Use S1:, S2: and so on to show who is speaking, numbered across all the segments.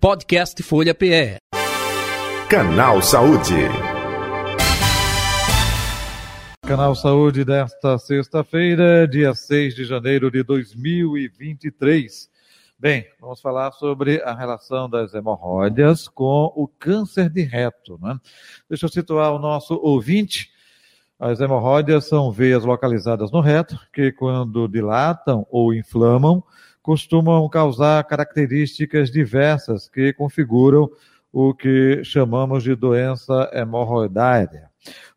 S1: Podcast Folha PE.
S2: Canal Saúde.
S3: Canal Saúde desta sexta-feira, dia 6 de janeiro de 2023. Bem, vamos falar sobre a relação das hemorroidas com o câncer de reto. Né? Deixa eu situar o nosso ouvinte. As hemorroidas são veias localizadas no reto que, quando dilatam ou inflamam, costumam causar características diversas que configuram o que chamamos de doença hemorroidária.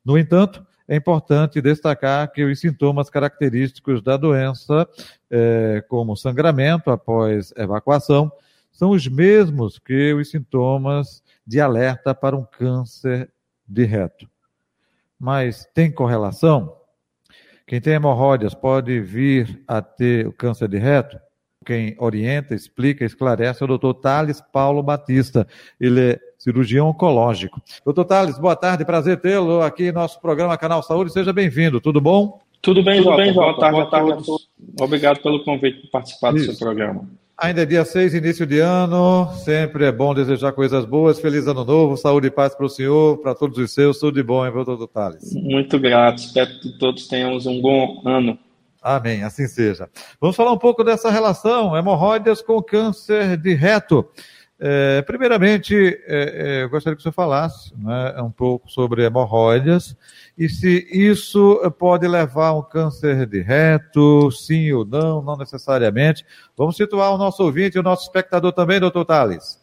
S3: No entanto, é importante destacar que os sintomas característicos da doença, é, como sangramento após evacuação, são os mesmos que os sintomas de alerta para um câncer de reto. Mas tem correlação? Quem tem hemorroidas pode vir a ter o câncer de reto? Quem orienta, explica, esclarece é o doutor Thales Paulo Batista. Ele é cirurgião oncológico. Doutor Thales, boa tarde, prazer tê-lo aqui em nosso programa Canal Saúde. Seja bem-vindo, tudo bom?
S4: Tudo bem, Tudo Jota. bem, Jota. Boa tarde, boa tarde a todos. Obrigado pelo convite para participar Isso. do seu programa.
S3: Ainda é dia 6, início de ano, sempre é bom desejar coisas boas, feliz ano novo, saúde e paz para o senhor, para todos os seus, tudo de bom, hein, doutor Thales?
S4: Muito grato, espero que todos tenhamos um bom ano.
S3: Amém, assim seja. Vamos falar um pouco dessa relação, hemorroidas com câncer de reto. É, primeiramente, é, é, eu gostaria que o senhor falasse né, um pouco sobre hemorroidas e se isso pode levar a um câncer de reto, sim ou não, não necessariamente. Vamos situar o nosso ouvinte e o nosso espectador também, doutor Thales.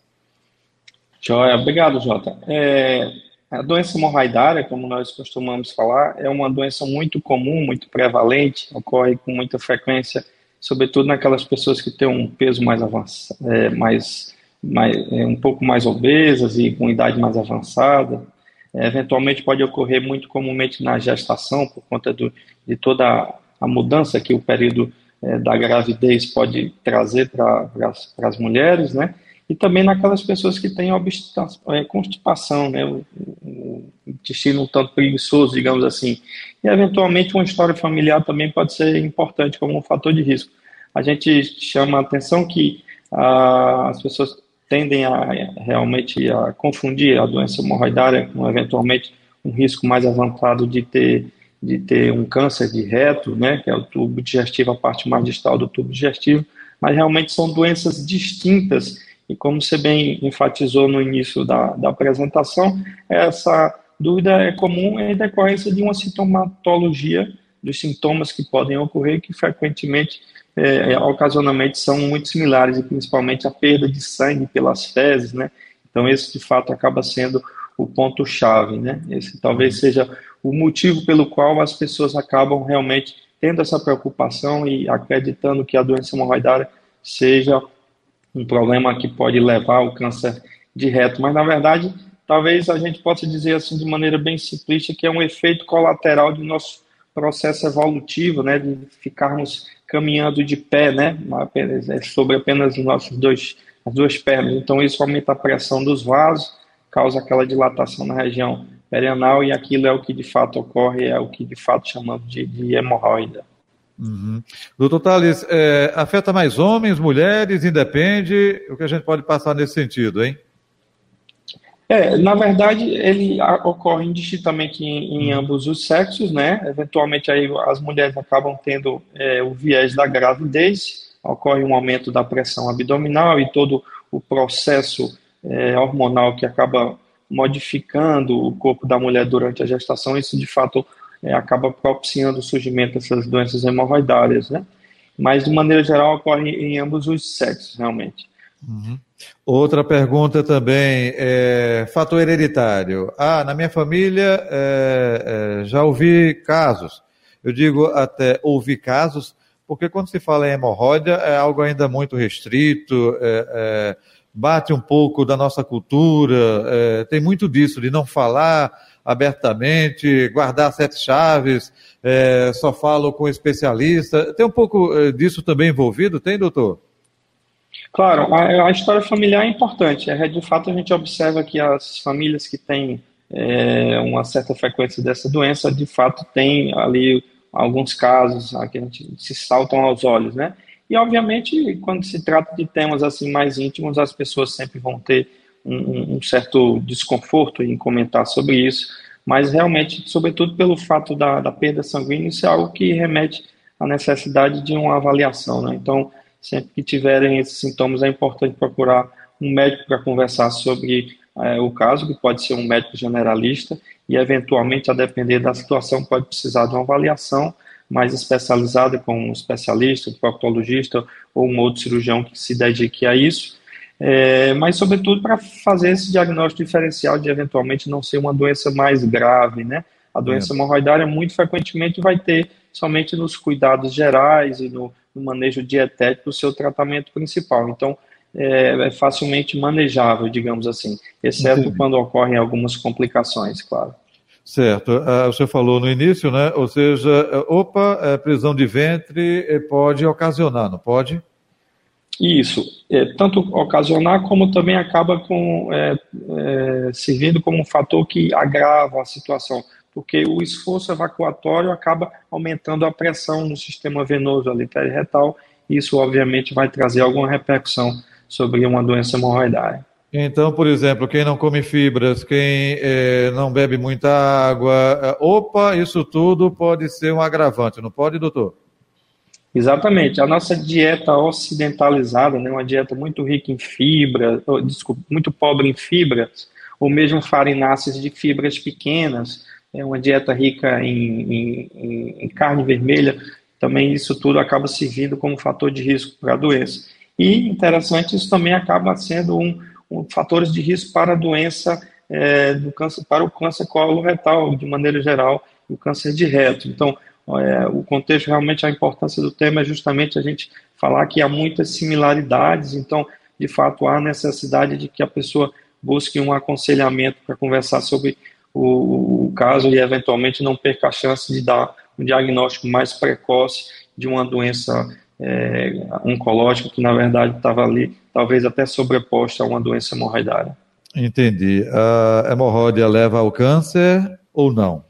S4: Joia, obrigado, Jota. É, a doença hemorroidária, como nós costumamos falar, é uma doença muito comum, muito prevalente, ocorre com muita frequência, sobretudo naquelas pessoas que têm um peso mais avançado, é, mais, mais, é, um pouco mais obesas e com idade mais avançada. É, eventualmente pode ocorrer muito comumente na gestação, por conta do, de toda a mudança que o período é, da gravidez pode trazer para as mulheres, né? E também naquelas pessoas que têm é, constipação, né, o, o intestino um tanto preguiçoso, digamos assim. E, eventualmente, uma história familiar também pode ser importante como um fator de risco. A gente chama a atenção que as pessoas tendem a realmente a confundir a doença hemorroidária com, eventualmente, um risco mais avançado de ter, de ter um câncer de reto, né, que é o tubo digestivo, a parte mais distal do tubo digestivo, mas realmente são doenças distintas e como você bem enfatizou no início da, da apresentação, essa dúvida é comum em decorrência de uma sintomatologia dos sintomas que podem ocorrer, que frequentemente, é, ocasionalmente, são muito similares, e principalmente a perda de sangue pelas fezes, né? Então, esse de fato acaba sendo o ponto-chave, né? Esse talvez seja o motivo pelo qual as pessoas acabam realmente tendo essa preocupação e acreditando que a doença hemorroidária seja um problema que pode levar ao câncer de reto, mas na verdade, talvez a gente possa dizer assim de maneira bem simplista que é um efeito colateral do nosso processo evolutivo, né, de ficarmos caminhando de pé, né, é sobre apenas os nossos dois, as duas pernas. Então isso aumenta a pressão dos vasos, causa aquela dilatação na região perianal e aquilo é o que de fato ocorre, é o que de fato chamamos de, de hemorroida.
S3: Uhum. Doutor Thales, é, afeta mais homens, mulheres, independe? O que a gente pode passar nesse sentido, hein?
S4: É, na verdade, ele ocorre indistintamente em, em, uhum. ambos os sexos, né? Eventualmente, aí as mulheres acabam tendo é, o viés da gravidez, ocorre um aumento da pressão abdominal e todo o processo é, hormonal que acaba modificando o corpo da mulher durante a gestação, isso de fato é, acaba propiciando o surgimento dessas doenças hemorroidárias, né? Mas, de maneira geral, ocorre em ambos os sexos, realmente.
S3: Uhum. Outra pergunta também, é, fator hereditário. Ah, na minha família é, é, já ouvi casos. Eu digo até ouvi casos, porque quando se fala em hemorroida é algo ainda muito restrito, é, é, bate um pouco da nossa cultura, é, tem muito disso, de não falar, abertamente, guardar sete chaves, é, só falo com especialista. Tem um pouco é, disso também envolvido, tem, doutor?
S4: Claro, a, a, história familiar é importante. É, de fato, a gente observa que as famílias que têm é, uma certa frequência dessa doença, de fato, tem ali alguns casos que a gente se saltam aos olhos, né? E, obviamente, quando se trata de temas assim mais íntimos, as pessoas sempre vão ter um, um certo desconforto em comentar sobre isso, mas realmente, sobretudo pelo fato da, da perda sanguínea, isso é algo que remete à necessidade de uma avaliação. Né? Então, sempre que tiverem esses sintomas, é importante procurar um médico para conversar sobre é, o caso, que pode ser um médico generalista, e eventualmente, a depender da situação, pode precisar de uma avaliação mais especializada, com um especialista, um proctologista ou um outro cirurgião que se dedique a isso, é, mas sobretudo para fazer esse diagnóstico diferencial de eventualmente não ser uma doença mais grave, né? A doença é. hemorroidária muito frequentemente vai ter somente nos cuidados gerais e no, no manejo dietético o seu tratamento principal. Então, é, é facilmente manejável, digamos assim, exceto Entendi. quando ocorrem algumas complicações, claro.
S3: Certo. Uh, você falou no início, né? Ou seja, opa, é, prisão de ventre é, pode ocasionar, não pode?
S4: Isso, é, tanto ocasionar como também acaba com, é, é, servindo como um fator que agrava a situação, porque o esforço evacuatório acaba aumentando a pressão no sistema venoso ali retal, e isso obviamente vai trazer alguma repercussão sobre uma doença hemorroidária.
S3: Então, por exemplo, quem não come fibras, quem é, não bebe muita água, é, opa, isso tudo pode ser um agravante, não pode, doutor?
S4: Exatamente. A nossa dieta ocidentalizada, né, uma dieta muito rica em fibra, desculpa, muito pobre em fibras, ou mesmo farináceas de fibras pequenas, é uma dieta rica em, em, em, carne vermelha, também isso tudo acaba servindo como fator de risco para a doença. E, interessante, isso também acaba sendo um, um fatores de risco para a doença é, do câncer, para o câncer coloretal, de maneira geral, o câncer de reto. Então, é, o contexto, realmente, a importância do tema é justamente a gente falar que há muitas similaridades, então, de fato, há necessidade de que a pessoa busque um aconselhamento para conversar sobre o, o, caso e, eventualmente, não perca a chance de dar um diagnóstico mais precoce de uma doença é, oncológica que, na verdade, estava ali, talvez até sobreposta a uma doença hemorroidária.
S3: Entendi. A hemorroida leva ao câncer ou não?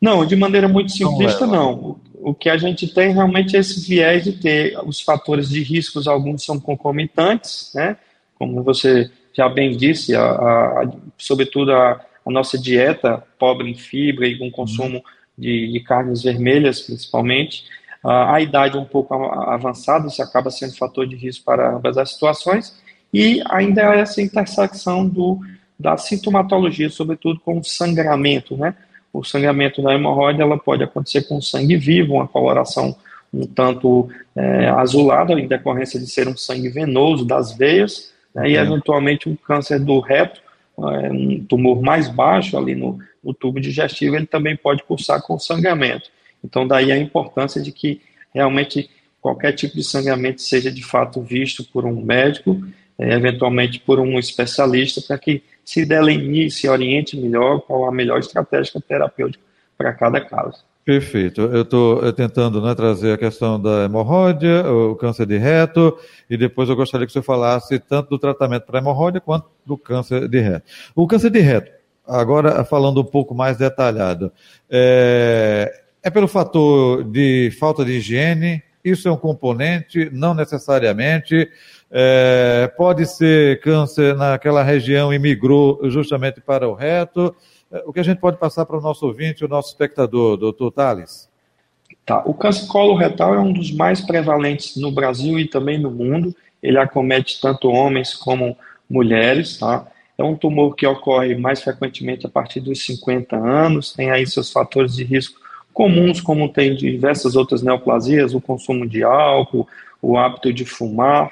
S4: Não, de maneira muito simplista, não. não. O que a gente tem realmente é esse viés de ter os fatores de riscos, alguns são concomitantes, né? Como você já bem disse, a, a, sobretudo a, a, nossa dieta pobre em fibra e com consumo uhum. de, de, carnes vermelhas, principalmente. A, a idade um pouco avançada, isso acaba sendo fator de risco para ambas as situações. E ainda essa intersecção do, da sintomatologia, sobretudo com o sangramento, né? O sangramento da hemorroida ela pode acontecer com sangue vivo, uma coloração um tanto é, azulada, em decorrência de ser um sangue venoso das veias, né, e uhum. eventualmente um câncer do reto, é, um tumor mais baixo ali no, no, tubo digestivo, ele também pode cursar com sangramento. Então, daí a importância de que realmente qualquer tipo de sangramento seja de fato visto por um médico, eventualmente por um especialista, para que se delinee, se oriente melhor qual a melhor estratégia terapêutica para cada caso.
S3: Perfeito. Eu estou tentando né, trazer a questão da hemorroida, o câncer de reto, e depois eu gostaria que você falasse tanto do tratamento para hemorroida quanto do câncer de reto. O câncer de reto, agora falando um pouco mais detalhado, é, é pelo fator de falta de higiene, isso é um componente, não necessariamente. É, pode ser câncer naquela região e migrou justamente para o reto. É, o que a gente pode passar para o nosso ouvinte, o nosso espectador, doutor Thales?
S4: Tá. O câncer coloretal é um dos mais prevalentes no Brasil e também no mundo. Ele acomete tanto homens como mulheres. Tá? É um tumor que ocorre mais frequentemente a partir dos 50 anos, tem aí seus fatores de risco comuns, como tem diversas outras neoplasias, o consumo de álcool, o hábito de fumar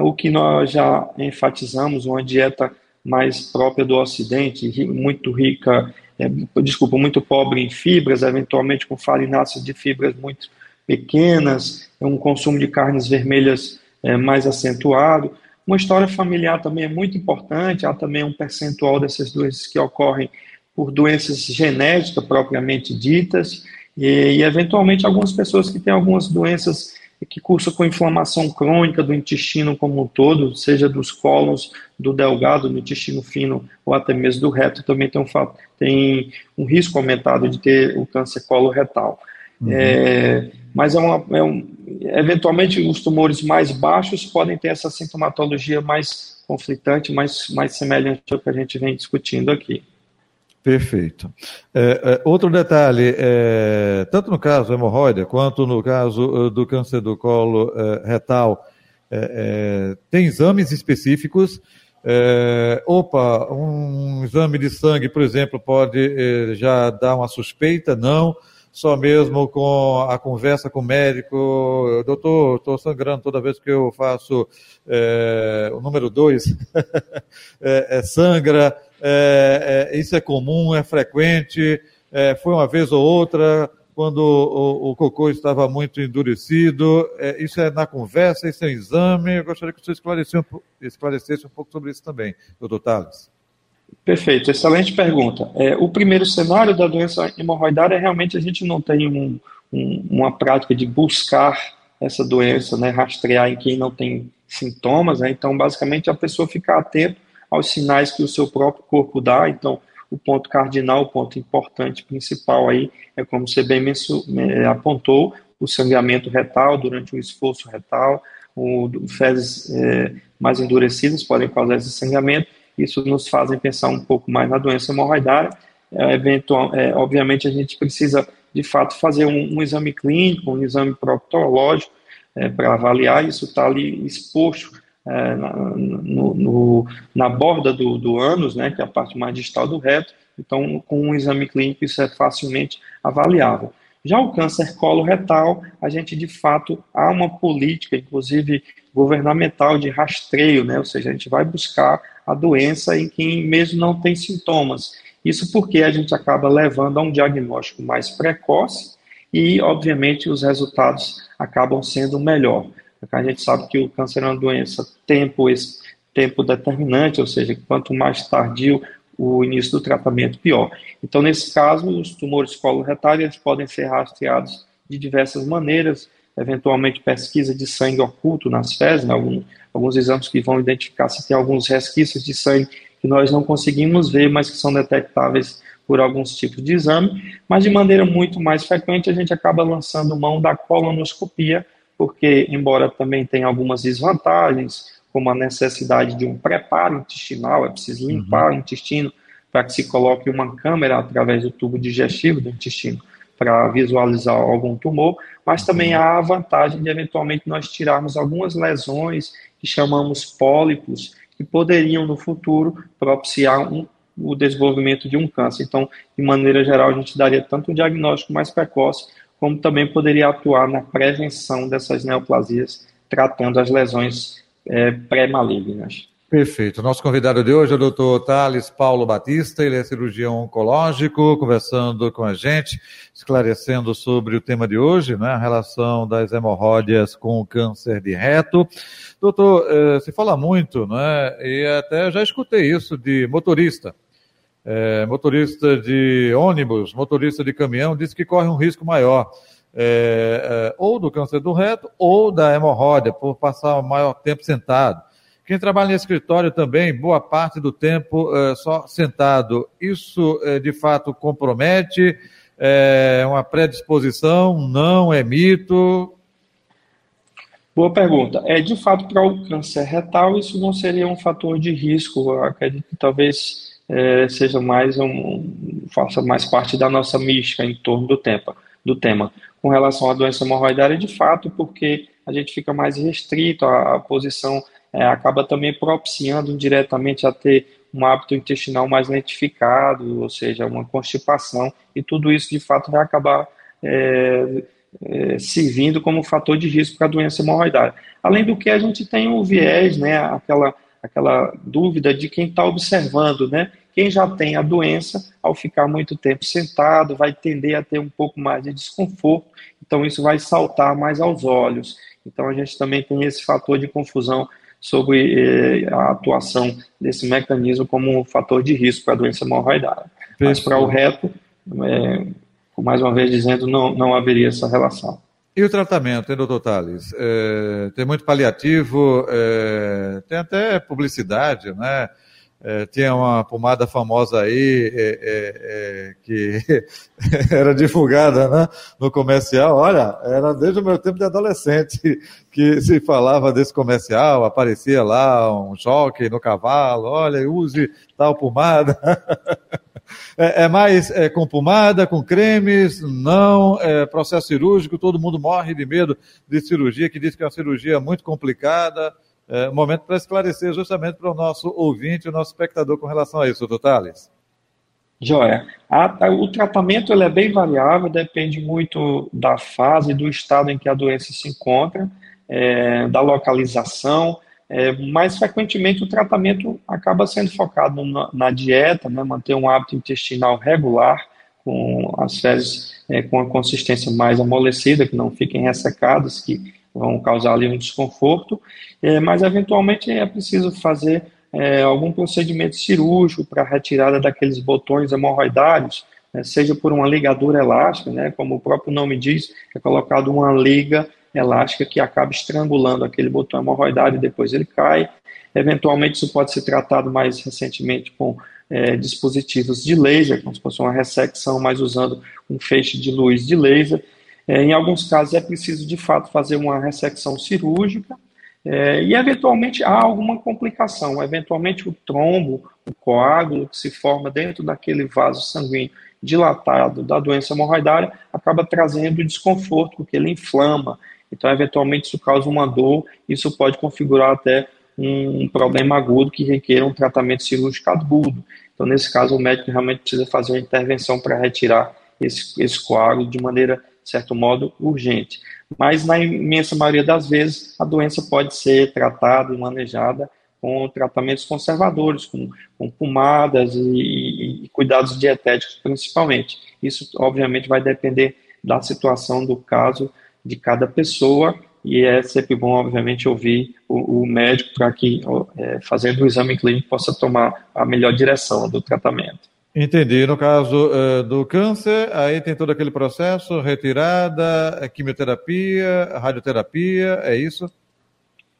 S4: o que nós já enfatizamos, uma dieta mais própria do Ocidente, muito rica, é, desculpa, muito pobre em fibras, eventualmente com farináceas de fibras muito pequenas, é um consumo de carnes vermelhas é, mais acentuado. Uma história familiar também é muito importante, há também um percentual dessas doenças que ocorrem por doenças genéticas propriamente ditas, e, e eventualmente algumas pessoas que têm algumas doenças que cursa com inflamação crônica do intestino como um todo, seja dos cólons, do delgado, do intestino fino ou até mesmo do reto, também tem um, tem um risco aumentado de ter o câncer coloretal. Uhum. É, mas é uma, é um, eventualmente os tumores mais baixos podem ter essa sintomatologia mais conflitante, mais, mais semelhante ao que a gente vem discutindo aqui.
S3: Perfeito. É, é, outro detalhe, é, tanto no caso da hemorroida quanto no caso uh, do câncer do colo é, retal, é, é, tem exames específicos. opa, um exame de sangue, por exemplo, pode já dar uma suspeita? Não só mesmo com a conversa com o médico, doutor, estou sangrando toda vez que eu faço é, o número dois, é, é, sangra, é, é, isso é comum, é frequente, é, foi uma vez ou outra, quando o, o cocô estava muito endurecido, isso é na conversa, isso é exame, eu gostaria que você esclarecesse, esclarecesse um pouco sobre isso também, doutor Tales.
S4: Perfeito, excelente pergunta. É, o primeiro cenário da doença hemorroidária realmente a gente não tem um, um, uma prática de buscar essa doença, né, rastrear em quem não tem sintomas, né, então basicamente a pessoa fica atento aos sinais que o seu próprio corpo dá, então o ponto cardinal, o ponto importante, principal aí, é como você bem é, apontou, o sangramento retal durante o esforço retal, o, fezes é, mais endurecidas podem causar esse sangramento, isso nos fazem pensar um pouco mais na doença hemorroidária. É, eventual, é, obviamente, a gente precisa, de fato, fazer um, um exame clínico, um exame proctológico, é, para avaliar. Isso está ali exposto é, na, no, no, na borda do, do ânus, né, que é a parte mais distal do reto. Então, com um exame clínico, isso é facilmente avaliável. Já o câncer coloretal, a gente de fato há uma política, inclusive governamental, de rastreio, né? ou seja, a gente vai buscar a doença em quem mesmo não tem sintomas. Isso porque a gente acaba levando a um diagnóstico mais precoce e, obviamente, os resultados acabam sendo melhor. A gente sabe que o câncer é uma doença tempo, tempo determinante, ou seja, quanto mais tardio o início do tratamento, pior. Então, nesse caso, os tumores coloretais podem ser rastreados de diversas maneiras, eventualmente pesquisa de sangue oculto nas fezes, né, alguns, alguns exames que vão identificar se tem alguns resquícios de sangue que nós não conseguimos ver, mas que são detectáveis por alguns tipos de exame, mas de maneira muito mais frequente a gente acaba lançando mão da colonoscopia, porque embora também tenha algumas desvantagens, como a necessidade de um preparo intestinal, é preciso limpar uhum. o intestino para que se coloque uma câmera através do tubo digestivo do intestino para visualizar algum tumor, mas também há a vantagem de eventualmente nós tirarmos algumas lesões que chamamos pólipos, que poderiam no futuro propiciar um, o desenvolvimento de um câncer. Então, de maneira geral, a gente daria tanto um diagnóstico mais precoce, como também poderia atuar na prevenção dessas neoplasias, tratando as lesões é, pré-malignas.
S3: Perfeito. Nosso convidado de hoje é o doutor Thales Paulo Batista, ele é cirurgião oncológico, conversando com a gente, esclarecendo sobre o tema de hoje, né, a relação das hemorróidas com o câncer de reto. Doutor, eh, se fala muito, né, e até já escutei isso de motorista, eh, motorista de ônibus, motorista de caminhão, disse que corre um risco maior. Eh, ou do câncer do reto ou da hemorroida, por passar o maior tempo sentado. Quem trabalha em escritório também, boa parte do tempo é, só sentado. Isso é, de fato compromete? É uma predisposição? Não é mito?
S4: Boa pergunta. É de fato para o câncer retal isso não seria um fator de risco. Eu acredito que talvez é, seja mais um faça mais parte da nossa mística em torno do tema. Do tema. Com relação à doença hemorroidária, de fato, porque a gente fica mais restrito à, à posição é, acaba também propiciando indiretamente a ter um hábito intestinal mais lentificado, ou seja, uma constipação, e tudo isso de fato vai acabar é, é, servindo como fator de risco para a doença hemorroidária. Além do que, a gente tem o viés, né, aquela, aquela dúvida de quem está observando, né? Quem já tem a doença, ao ficar muito tempo sentado, vai tender a ter um pouco mais de desconforto, então isso vai saltar mais aos olhos. Então a gente também tem esse fator de confusão sobre eh, a atuação desse mecanismo como um fator de risco para a doença hemorroidária. Mas para o reto, é, mais uma vez dizendo, não, não haveria essa relação.
S3: E o tratamento, hein, doutor Tales? É, tem muito paliativo, é, tem até publicidade, né? É, tinha uma pomada famosa aí é, é, é que era divulgada né, no comercial. Olha, era desde o meu tempo de adolescente que se falava desse comercial, aparecia lá um choque no cavalo, olha, use tal pomada. É, é, mais é, com pomada, com cremes, não, é, processo cirúrgico, todo mundo morre de medo de cirurgia, que diz que é uma cirurgia muito complicada é, momento para esclarecer justamente para o nosso ouvinte, o nosso espectador com relação a isso, doutor Thales.
S4: Joia. A, a, o tratamento ele é bem variável, depende muito da fase, do estado em que a doença se encontra, é, da localização, é, mais frequentemente o tratamento acaba sendo focado na, na dieta, né, manter um hábito intestinal regular, com as fezes é, com a consistência mais amolecida, que não fiquem ressecadas, que vão causar ali um desconforto, é, mas eventualmente é preciso fazer é, algum procedimento cirúrgico para retirada daqueles botões hemorroidários, né, seja por uma ligadura elástica, né, como o próprio nome diz, é colocado uma liga elástica que acaba estrangulando aquele botão hemorroidário e depois ele cai. Eventualmente isso pode ser tratado mais recentemente com é, dispositivos de laser, como se fosse uma ressecção, mas usando um feixe de luz de laser. É, em alguns casos é preciso de fato fazer uma ressecção cirúrgica é, e eventualmente há alguma complicação, eventualmente o trombo, o coágulo que se forma dentro daquele vaso sanguíneo dilatado da doença hemorroidária acaba trazendo desconforto porque ele inflama, então eventualmente isso causa uma dor, isso pode configurar até um problema agudo que requer um tratamento cirúrgico agudo. Então nesse caso o médico realmente precisa fazer uma intervenção para retirar esse, esse coágulo de maneira de certo modo, urgente. Mas, na imensa maioria das vezes, a doença pode ser tratada e manejada com tratamentos conservadores, com, com pomadas e, e, cuidados dietéticos, principalmente. Isso, obviamente, vai depender da situação do caso de cada pessoa e é sempre bom, obviamente, ouvir o, o médico para que, é, fazendo o exame clínico, possa tomar a melhor direção do tratamento.
S3: Entendi. No caso uh, do câncer, aí tem todo aquele processo, retirada, quimioterapia, radioterapia, é isso?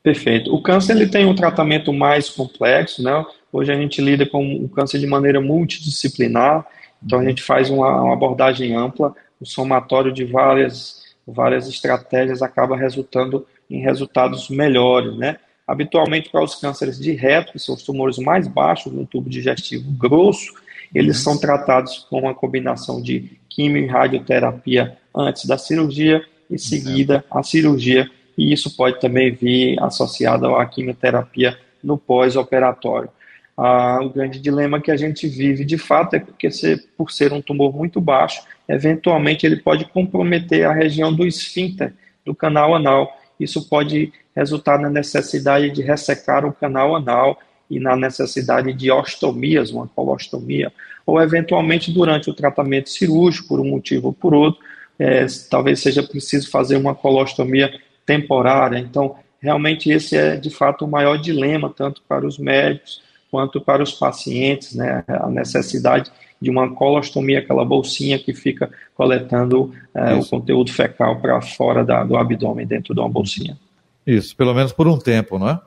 S4: Perfeito. O câncer ele tem um tratamento mais complexo, né? Hoje a gente lida com o câncer de maneira multidisciplinar, então a gente faz uma, uma abordagem ampla, o somatório de várias, várias estratégias acaba resultando em resultados melhores, né? Habitualmente para os cânceres de reto, que são os tumores mais baixos no tubo digestivo grosso, eles são tratados com uma combinação de quimio e radioterapia antes da cirurgia e seguida a cirurgia, e isso pode também vir associado à quimioterapia no pós-operatório. Ah, o grande dilema que a gente vive de fato é porque, se, por ser um tumor muito baixo, eventualmente ele pode comprometer a região do esfíncter do canal anal. Isso pode resultar na necessidade de ressecar o canal anal e na necessidade de ostomias, uma colostomia, ou eventualmente durante o tratamento cirúrgico, por um motivo ou por outro, é, talvez seja preciso fazer uma colostomia temporária. Então, realmente esse é de fato o maior dilema, tanto para os médicos quanto para os pacientes, né? a necessidade de uma colostomia, aquela bolsinha que fica coletando é, o conteúdo fecal para fora da, do abdômen, dentro de uma bolsinha.
S3: Isso, pelo menos por um tempo, não é?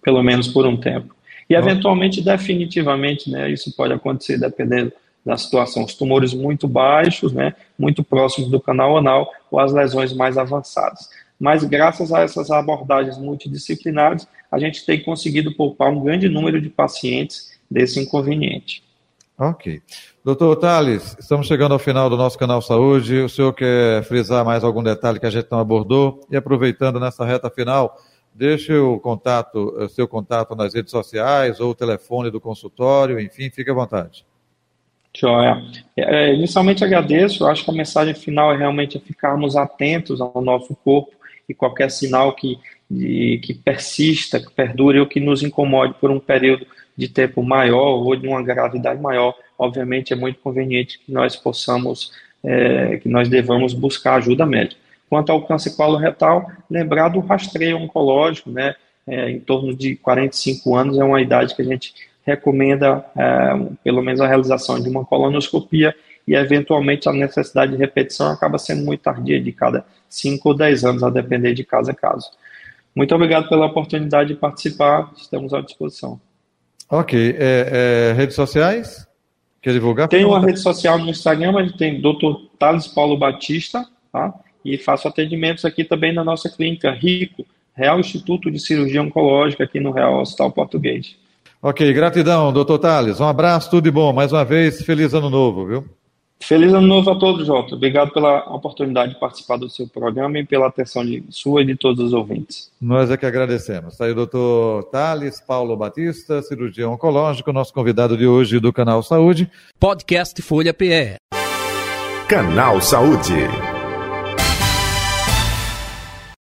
S4: Pelo menos por um tempo. E, eventualmente, definitivamente, né, isso pode acontecer dependendo da situação. Os tumores muito baixos, né, muito próximos do canal anal, ou as lesões mais avançadas. Mas, graças a essas abordagens multidisciplinares, a gente tem conseguido poupar um grande número de pacientes desse inconveniente.
S3: Ok. Doutor Thales, estamos chegando ao final do nosso canal Saúde. O senhor quer frisar mais algum detalhe que a gente não abordou? E aproveitando nessa reta final, Deixe o contato, eh, seu contato nas redes sociais ou o telefone do consultório, enfim, fique à vontade.
S4: Joia. É, inicialmente agradeço, eu acho que a mensagem final é realmente ficarmos atentos ao nosso corpo e qualquer sinal que, de, que persista, que perdure ou que nos incomode por um período de tempo maior ou de uma gravidade maior, obviamente é muito conveniente que nós possamos, é, que nós devamos buscar ajuda médica. Quanto ao câncer coloretal, lembrar do rastreio oncológico, né? É, em torno de 45 anos é uma idade que a gente recomenda é, pelo menos a realização de uma colonoscopia e eventualmente a necessidade de repetição acaba sendo muito tardia, de cada 5 ou 10 anos, a depender de caso a caso. Muito obrigado pela oportunidade de participar, estamos à disposição.
S3: Ok. É, é, redes sociais? Quer divulgar?
S4: Tem uma rede social no Instagram, mas tem Dr. Thales Paulo Batista, tá? E faço atendimentos aqui também na nossa clínica Rico, Real Instituto de Cirurgia Oncológica, aqui no Real Hospital Português.
S3: Ok, gratidão, doutor Thales. Um abraço, tudo de bom. Mais uma vez, feliz ano novo, viu?
S4: Feliz ano novo a todos, Jota. Obrigado pela oportunidade de participar do seu programa e pela atenção de sua e de todos os ouvintes.
S3: Nós é que agradecemos. Está aí o doutor Thales Paulo Batista, cirurgião oncológico, nosso convidado de hoje do Canal Saúde.
S1: Podcast Folha PE.
S2: Canal Saúde.